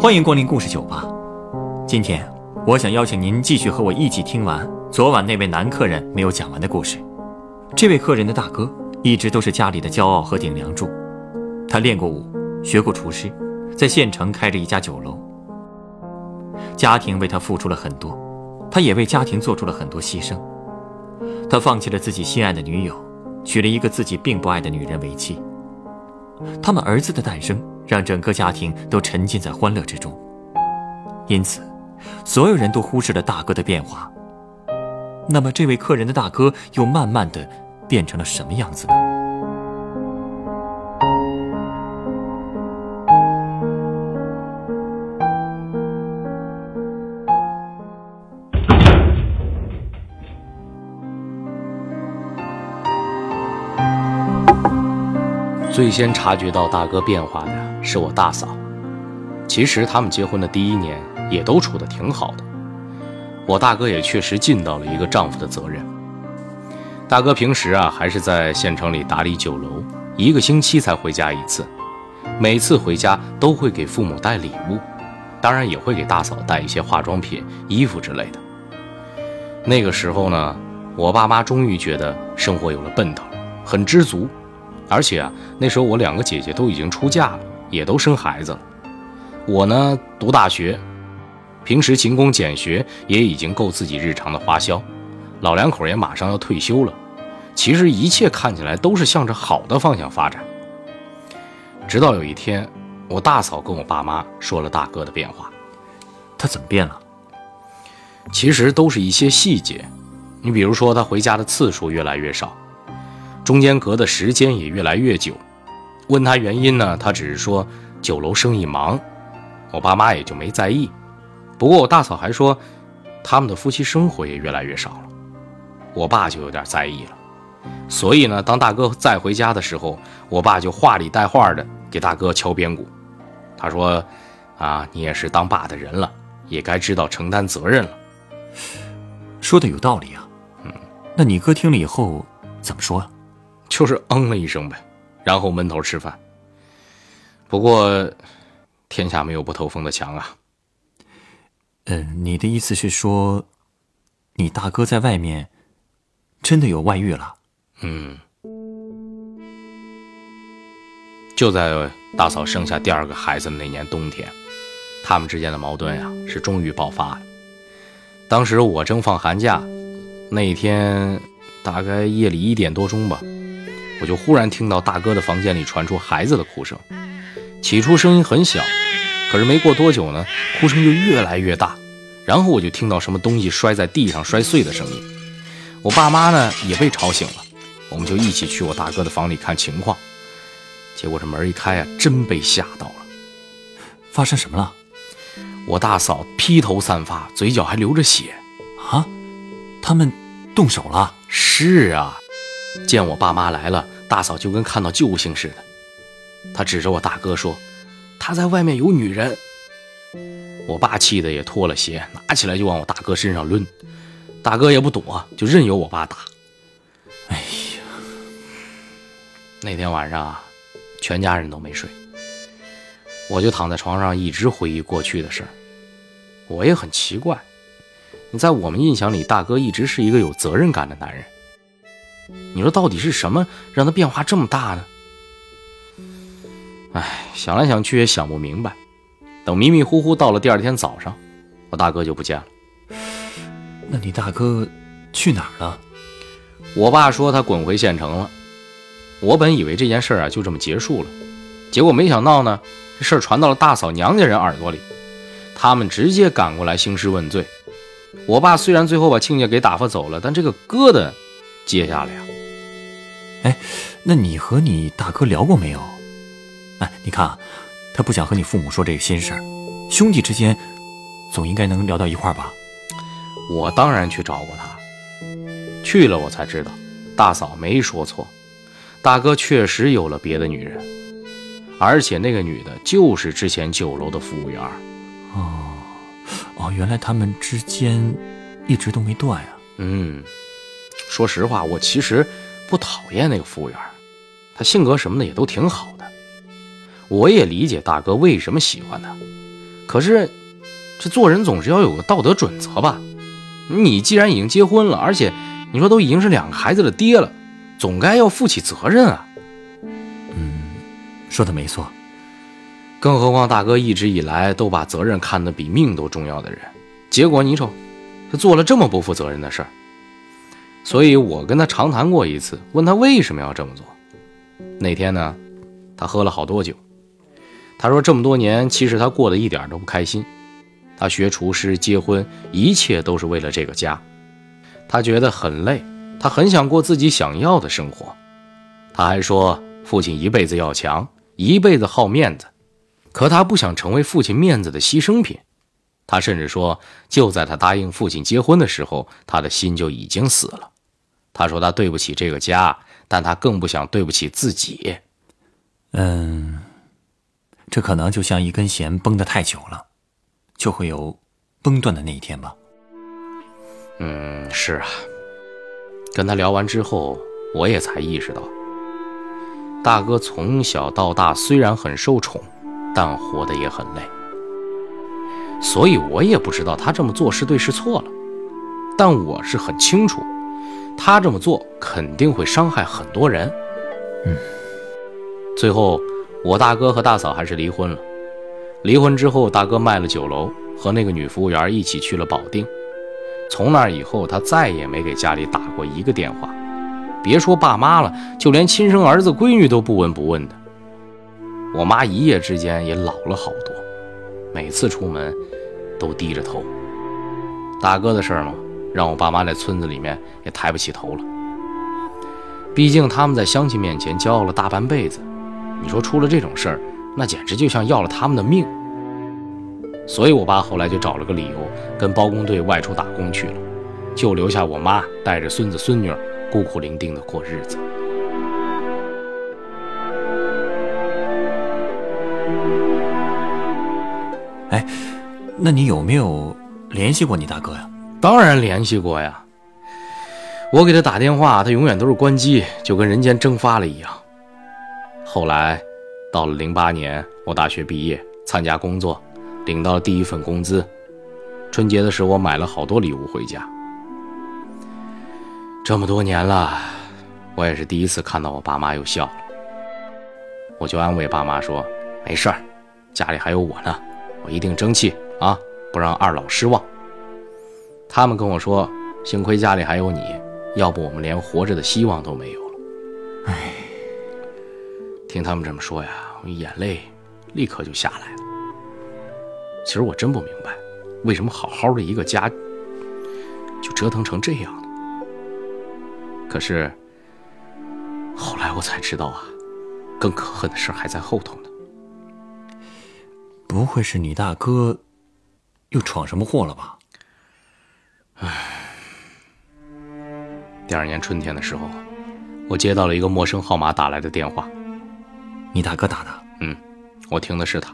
欢迎光临故事酒吧。今天，我想邀请您继续和我一起听完昨晚那位男客人没有讲完的故事。这位客人的大哥一直都是家里的骄傲和顶梁柱，他练过武，学过厨师，在县城开着一家酒楼。家庭为他付出了很多，他也为家庭做出了很多牺牲。他放弃了自己心爱的女友，娶了一个自己并不爱的女人为妻。他们儿子的诞生。让整个家庭都沉浸在欢乐之中，因此，所有人都忽视了大哥的变化。那么，这位客人的大哥又慢慢的变成了什么样子呢？最先察觉到大哥变化的。是我大嫂。其实他们结婚的第一年也都处得挺好的。我大哥也确实尽到了一个丈夫的责任。大哥平时啊还是在县城里打理酒楼，一个星期才回家一次。每次回家都会给父母带礼物，当然也会给大嫂带一些化妆品、衣服之类的。那个时候呢，我爸妈终于觉得生活有了奔头，很知足。而且啊，那时候我两个姐姐都已经出嫁了。也都生孩子了，我呢读大学，平时勤工俭学也已经够自己日常的花销，老两口也马上要退休了，其实一切看起来都是向着好的方向发展。直到有一天，我大嫂跟我爸妈说了大哥的变化，他怎么变了？其实都是一些细节，你比如说他回家的次数越来越少，中间隔的时间也越来越久。问他原因呢？他只是说酒楼生意忙，我爸妈也就没在意。不过我大嫂还说，他们的夫妻生活也越来越少了，我爸就有点在意了。所以呢，当大哥再回家的时候，我爸就话里带话的给大哥敲边鼓。他说：“啊，你也是当爸的人了，也该知道承担责任了。”说的有道理啊。嗯，那你哥听了以后怎么说？就是嗯了一声呗。然后闷头吃饭。不过，天下没有不透风的墙啊。嗯，你的意思是说，你大哥在外面真的有外遇了？嗯。就在大嫂生下第二个孩子的那年冬天，他们之间的矛盾呀是终于爆发了。当时我正放寒假，那一天大概夜里一点多钟吧。我就忽然听到大哥的房间里传出孩子的哭声，起初声音很小，可是没过多久呢，哭声就越来越大，然后我就听到什么东西摔在地上摔碎的声音。我爸妈呢也被吵醒了，我们就一起去我大哥的房里看情况。结果这门一开啊，真被吓到了。发生什么了？我大嫂披头散发，嘴角还流着血。啊，他们动手了？是啊。见我爸妈来了，大嫂就跟看到救星似的。她指着我大哥说：“他在外面有女人。”我爸气得也脱了鞋，拿起来就往我大哥身上抡。大哥也不躲，就任由我爸打。哎呀，那天晚上啊，全家人都没睡，我就躺在床上一直回忆过去的事。我也很奇怪，你在我们印象里，大哥一直是一个有责任感的男人。你说到底是什么让他变化这么大呢？哎，想来想去也想不明白。等迷迷糊糊到了第二天早上，我大哥就不见了。那你大哥去哪儿了？我爸说他滚回县城了。我本以为这件事啊就这么结束了，结果没想到呢，这事儿传到了大嫂娘家人耳朵里，他们直接赶过来兴师问罪。我爸虽然最后把亲家给打发走了，但这个疙瘩接下来呀。哎，那你和你大哥聊过没有？哎，你看啊，他不想和你父母说这个心事儿，兄弟之间总应该能聊到一块儿吧？我当然去找过他，去了我才知道，大嫂没说错，大哥确实有了别的女人，而且那个女的就是之前酒楼的服务员。哦，哦，原来他们之间一直都没断呀。嗯，说实话，我其实。不讨厌那个服务员，他性格什么的也都挺好的。我也理解大哥为什么喜欢他，可是，这做人总是要有个道德准则吧？你既然已经结婚了，而且你说都已经是两个孩子的爹了，总该要负起责任啊。嗯，说的没错。更何况大哥一直以来都把责任看得比命都重要的人，结果你瞅，他做了这么不负责任的事儿。所以我跟他长谈过一次，问他为什么要这么做。那天呢，他喝了好多酒。他说这么多年，其实他过得一点都不开心。他学厨师、结婚，一切都是为了这个家。他觉得很累，他很想过自己想要的生活。他还说，父亲一辈子要强，一辈子好面子，可他不想成为父亲面子的牺牲品。他甚至说，就在他答应父亲结婚的时候，他的心就已经死了。他说他对不起这个家，但他更不想对不起自己。嗯，这可能就像一根弦绷得太久了。就会有崩断的那一天吧。嗯，是啊。跟他聊完之后，我也才意识到，大哥从小到大虽然很受宠，但活得也很累。所以我也不知道他这么做是对是错了，但我是很清楚，他这么做肯定会伤害很多人。嗯。最后，我大哥和大嫂还是离婚了。离婚之后，大哥卖了酒楼，和那个女服务员一起去了保定。从那以后，他再也没给家里打过一个电话，别说爸妈了，就连亲生儿子闺女都不闻不问的。我妈一夜之间也老了好多，每次出门都低着头。大哥的事儿嘛，让我爸妈在村子里面也抬不起头了。毕竟他们在乡亲面前骄傲了大半辈子，你说出了这种事儿。那简直就像要了他们的命，所以我爸后来就找了个理由，跟包工队外出打工去了，就留下我妈带着孙子孙女孤苦伶仃的过日子。哎，那你有没有联系过你大哥呀？当然联系过呀，我给他打电话，他永远都是关机，就跟人间蒸发了一样。后来。到了零八年，我大学毕业，参加工作，领到了第一份工资。春节的时候，我买了好多礼物回家。这么多年了，我也是第一次看到我爸妈又笑了。我就安慰爸妈说：“没事儿，家里还有我呢，我一定争气啊，不让二老失望。”他们跟我说：“幸亏家里还有你，要不我们连活着的希望都没有了。”唉。听他们这么说呀，我眼泪立刻就下来了。其实我真不明白，为什么好好的一个家就折腾成这样了。可是后来我才知道啊，更可恨的事还在后头呢。不会是你大哥又闯什么祸了吧？唉。第二年春天的时候，我接到了一个陌生号码打来的电话。你大哥打的？嗯，我听的是他，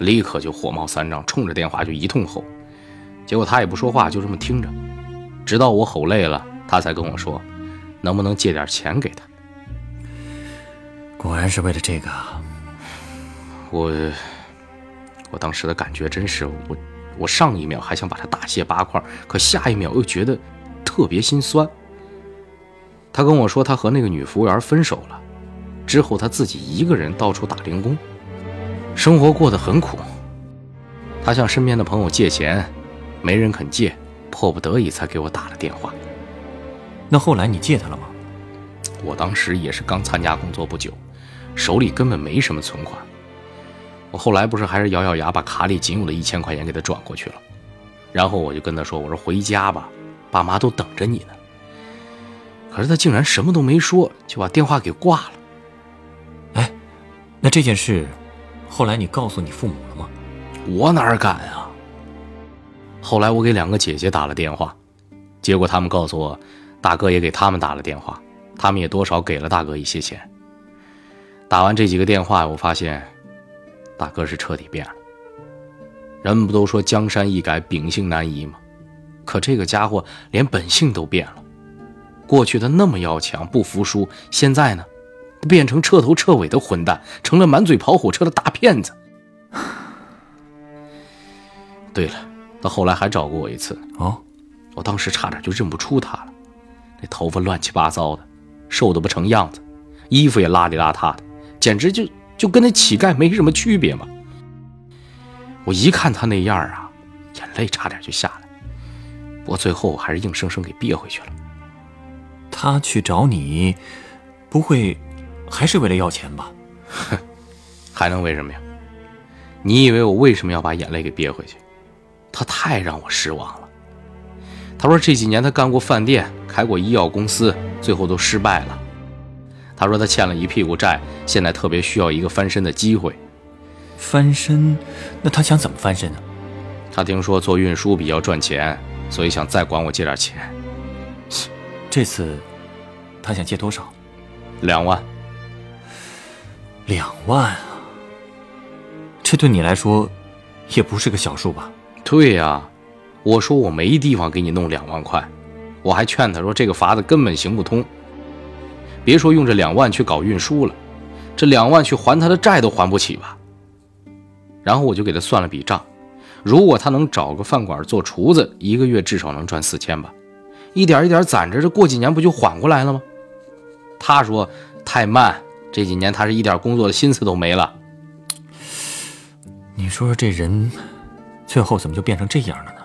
立刻就火冒三丈，冲着电话就一通吼。结果他也不说话，就这么听着，直到我吼累了，他才跟我说，能不能借点钱给他。果然是为了这个。我，我当时的感觉真是，我，我上一秒还想把他大卸八块，可下一秒又觉得特别心酸。他跟我说，他和那个女服务员分手了。之后，他自己一个人到处打零工，生活过得很苦。他向身边的朋友借钱，没人肯借，迫不得已才给我打了电话。那后来你借他了吗？我当时也是刚参加工作不久，手里根本没什么存款。我后来不是还是咬咬牙把卡里仅有的一千块钱给他转过去了，然后我就跟他说：“我说回家吧，爸妈都等着你呢。”可是他竟然什么都没说，就把电话给挂了。哎那这件事，后来你告诉你父母了吗？我哪敢啊！后来我给两个姐姐打了电话，结果他们告诉我，大哥也给他们打了电话，他们也多少给了大哥一些钱。打完这几个电话，我发现，大哥是彻底变了。人们不都说江山易改，秉性难移吗？可这个家伙连本性都变了。过去他那么要强，不服输，现在呢？变成彻头彻尾的混蛋，成了满嘴跑火车的大骗子。对了，他后来还找过我一次。哦，我当时差点就认不出他了，那头发乱七八糟的，瘦的不成样子，衣服也邋里邋遢的，简直就就跟那乞丐没什么区别嘛。我一看他那样啊，眼泪差点就下来，不过最后我还是硬生生给憋回去了。他去找你，不会还是为了要钱吧？哼，还能为什么呀？你以为我为什么要把眼泪给憋回去？他太让我失望了。他说这几年他干过饭店，开过医药公司，最后都失败了。他说他欠了一屁股债，现在特别需要一个翻身的机会。翻身？那他想怎么翻身呢？他听说做运输比较赚钱，所以想再管我借点钱。这次他想借多少？两万。两万啊！这对你来说也不是个小数吧？对呀，我说我没地方给你弄两万块，我还劝他说这个法子根本行不通。别说用这两万去搞运输了，这两万去还他的债都还不起吧？然后我就给他算了笔账，如果他能找个饭馆做厨子，一个月至少能赚四千吧，一点一点攒着，这过几年不就缓过来了吗？他说太慢，这几年他是一点工作的心思都没了。你说说这人，最后怎么就变成这样了呢？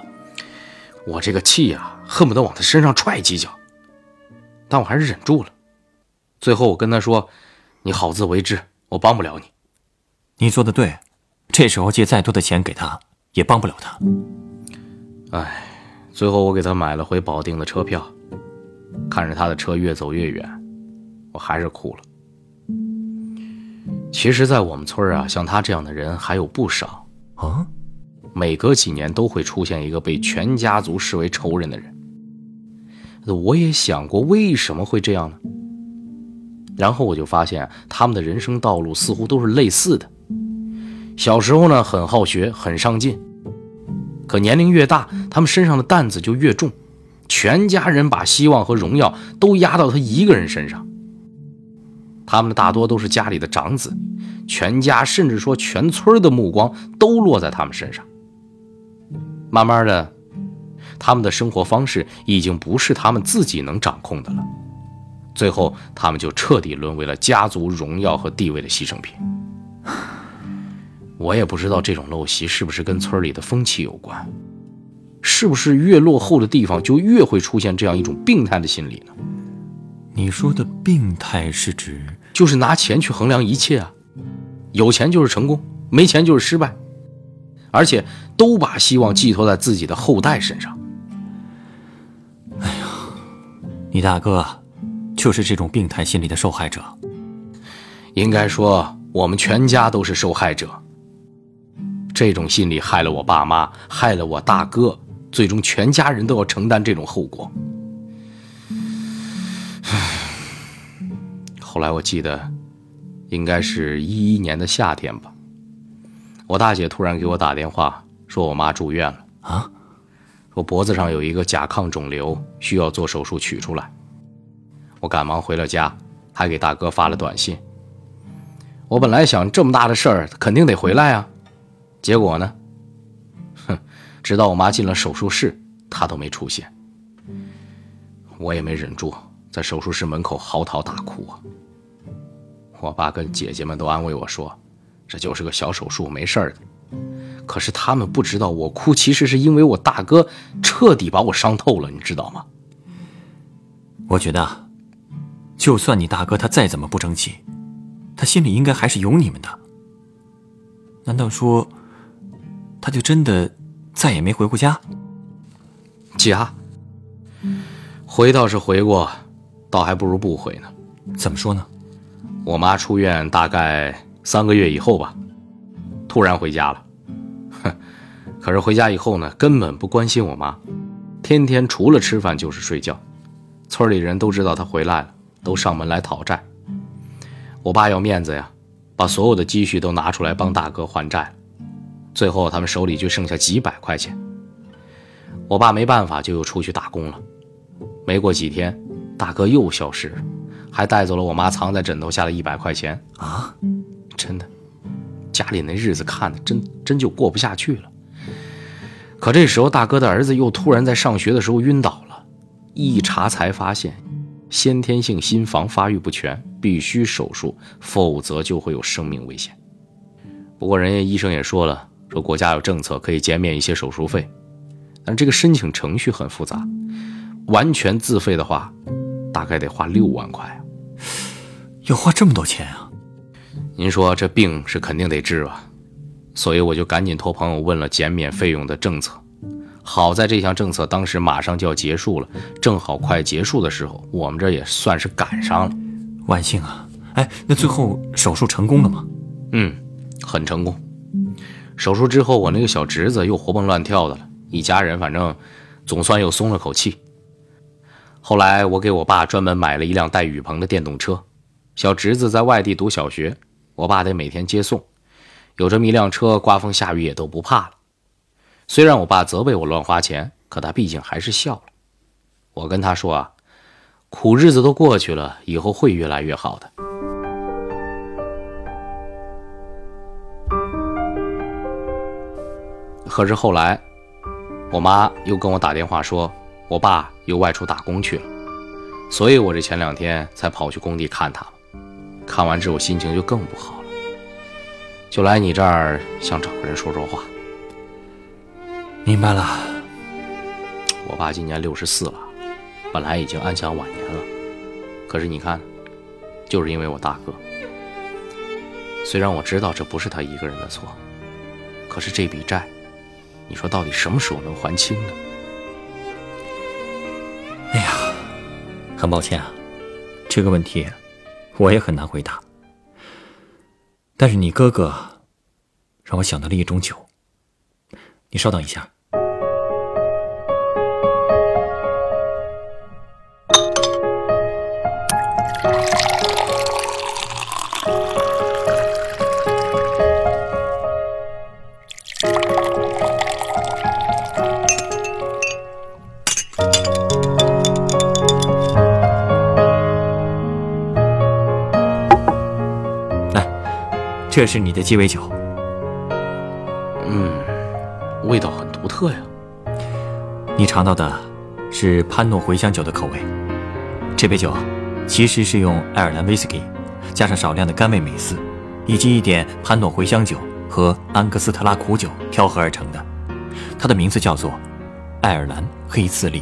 我这个气呀，恨不得往他身上踹几脚，但我还是忍住了。最后我跟他说：“你好自为之，我帮不了你。”你做的对，这时候借再多的钱给他，也帮不了他。哎，最后我给他买了回保定的车票，看着他的车越走越远，我还是哭了。其实，在我们村啊，像他这样的人还有不少啊。每隔几年都会出现一个被全家族视为仇人的人。我也想过为什么会这样呢？然后我就发现，他们的人生道路似乎都是类似的。小时候呢，很好学，很上进，可年龄越大，他们身上的担子就越重，全家人把希望和荣耀都压到他一个人身上。他们大多都是家里的长子，全家甚至说全村的目光都落在他们身上。慢慢的，他们的生活方式已经不是他们自己能掌控的了，最后他们就彻底沦为了家族荣耀和地位的牺牲品。我也不知道这种陋习是不是跟村里的风气有关，是不是越落后的地方就越会出现这样一种病态的心理呢？你说的病态是指，就是拿钱去衡量一切啊，有钱就是成功，没钱就是失败，而且都把希望寄托在自己的后代身上。哎呀，你大哥就是这种病态心理的受害者。应该说，我们全家都是受害者。这种心理害了我爸妈，害了我大哥，最终全家人都要承担这种后果。后来我记得，应该是一一年的夏天吧。我大姐突然给我打电话，说我妈住院了啊，说脖子上有一个甲亢肿瘤，需要做手术取出来。我赶忙回了家，还给大哥发了短信。我本来想这么大的事儿，肯定得回来啊，结果呢，哼，直到我妈进了手术室，他都没出现。我也没忍住，在手术室门口嚎啕大哭啊。我爸跟姐姐们都安慰我说：“这就是个小手术，没事儿的。”可是他们不知道，我哭其实是因为我大哥彻底把我伤透了，你知道吗？我觉得，就算你大哥他再怎么不争气，他心里应该还是有你们的。难道说，他就真的再也没回过家？家，回倒是回过，倒还不如不回呢。怎么说呢？我妈出院大概三个月以后吧，突然回家了。哼，可是回家以后呢，根本不关心我妈，天天除了吃饭就是睡觉。村里人都知道她回来了，都上门来讨债。我爸要面子呀，把所有的积蓄都拿出来帮大哥还债。最后他们手里就剩下几百块钱。我爸没办法，就又出去打工了。没过几天，大哥又消失了。还带走了我妈藏在枕头下的一百块钱啊！真的，家里那日子看的真真就过不下去了。可这时候，大哥的儿子又突然在上学的时候晕倒了，一查才发现，先天性心房发育不全，必须手术，否则就会有生命危险。不过人家医生也说了，说国家有政策可以减免一些手术费，但这个申请程序很复杂，完全自费的话，大概得花六万块。要花这么多钱啊？您说这病是肯定得治吧？所以我就赶紧托朋友问了减免费用的政策。好在这项政策当时马上就要结束了，正好快结束的时候，我们这也算是赶上了。万幸啊！哎，那最后手术成功了吗？嗯，很成功。手术之后，我那个小侄子又活蹦乱跳的了，一家人反正总算又松了口气。后来我给我爸专门买了一辆带雨棚的电动车。小侄子在外地读小学，我爸得每天接送，有这么一辆车，刮风下雨也都不怕了。虽然我爸责备我乱花钱，可他毕竟还是笑了。我跟他说啊，苦日子都过去了，以后会越来越好的。可是后来，我妈又跟我打电话说，我爸又外出打工去了，所以我这前两天才跑去工地看他。看完之后心情就更不好了，就来你这儿想找个人说说话。明白了，我爸今年六十四了，本来已经安享晚年了，可是你看，就是因为我大哥。虽然我知道这不是他一个人的错，可是这笔债，你说到底什么时候能还清呢？哎呀，很抱歉啊，这个问题。我也很难回答，但是你哥哥让我想到了一种酒。你稍等一下。这是你的鸡尾酒，嗯，味道很独特呀。你尝到的是潘诺茴香酒的口味。这杯酒其实是用爱尔兰威士忌，加上少量的甘味美思，以及一点潘诺茴香酒和安格斯特拉苦酒调和而成的。它的名字叫做爱尔兰黑刺梨。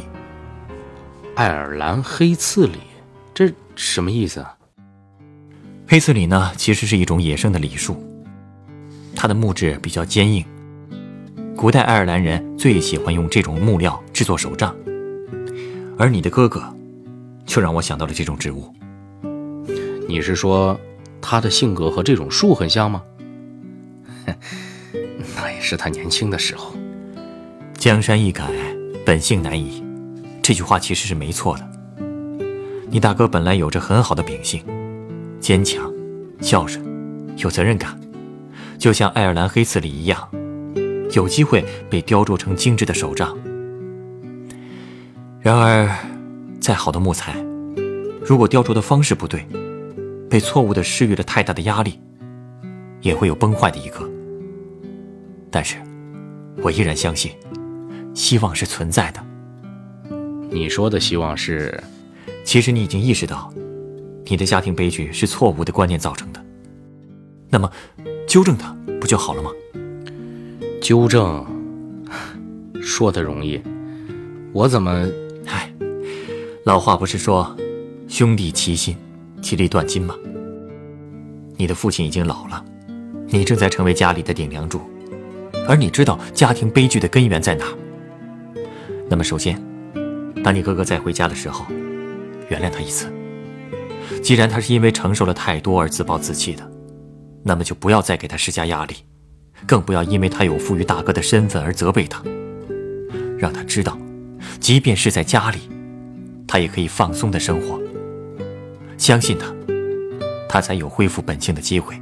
爱尔兰黑刺梨，这什么意思啊？黑刺李呢，其实是一种野生的李树，它的木质比较坚硬。古代爱尔兰人最喜欢用这种木料制作手杖，而你的哥哥，就让我想到了这种植物。你是说，他的性格和这种树很像吗？那也是他年轻的时候。江山易改，本性难移，这句话其实是没错的。你大哥本来有着很好的秉性。坚强、孝顺、有责任感，就像爱尔兰黑刺梨一样，有机会被雕琢成精致的手杖。然而，再好的木材，如果雕琢的方式不对，被错误的施予了太大的压力，也会有崩坏的一刻。但是，我依然相信，希望是存在的。你说的希望是，其实你已经意识到。你的家庭悲剧是错误的观念造成的，那么纠正它不就好了吗？纠正，说的容易，我怎么……唉，老话不是说“兄弟齐心，其利断金”吗？你的父亲已经老了，你正在成为家里的顶梁柱，而你知道家庭悲剧的根源在哪。那么，首先，当你哥哥再回家的时候，原谅他一次。既然他是因为承受了太多而自暴自弃的，那么就不要再给他施加压力，更不要因为他有负于大哥的身份而责备他。让他知道，即便是在家里，他也可以放松的生活。相信他，他才有恢复本性的机会。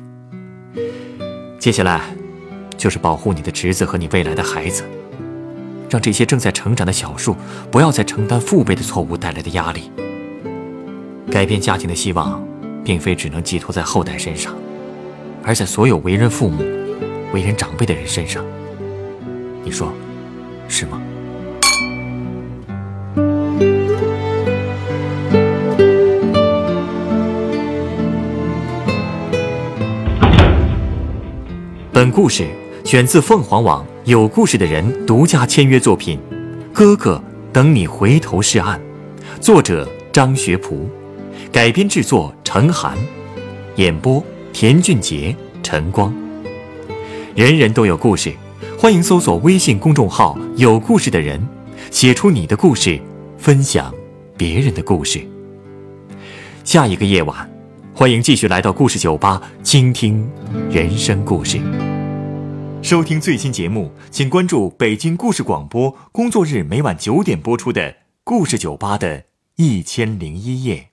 接下来，就是保护你的侄子和你未来的孩子，让这些正在成长的小树不要再承担父辈的错误带来的压力。改变家庭的希望，并非只能寄托在后代身上，而在所有为人父母、为人长辈的人身上。你说，是吗？本故事选自凤凰网有故事的人独家签约作品《哥哥等你回头是岸》，作者张学仆，改编制作陈寒，演播田俊杰、陈光。人人都有故事，欢迎搜索微信公众号“有故事的人”，写出你的故事，分享别人的故事。下一个夜晚，欢迎继续来到故事酒吧，倾听人生故事。收听最新节目，请关注北京故事广播，工作日每晚九点播出的《故事酒吧》的一千零一夜。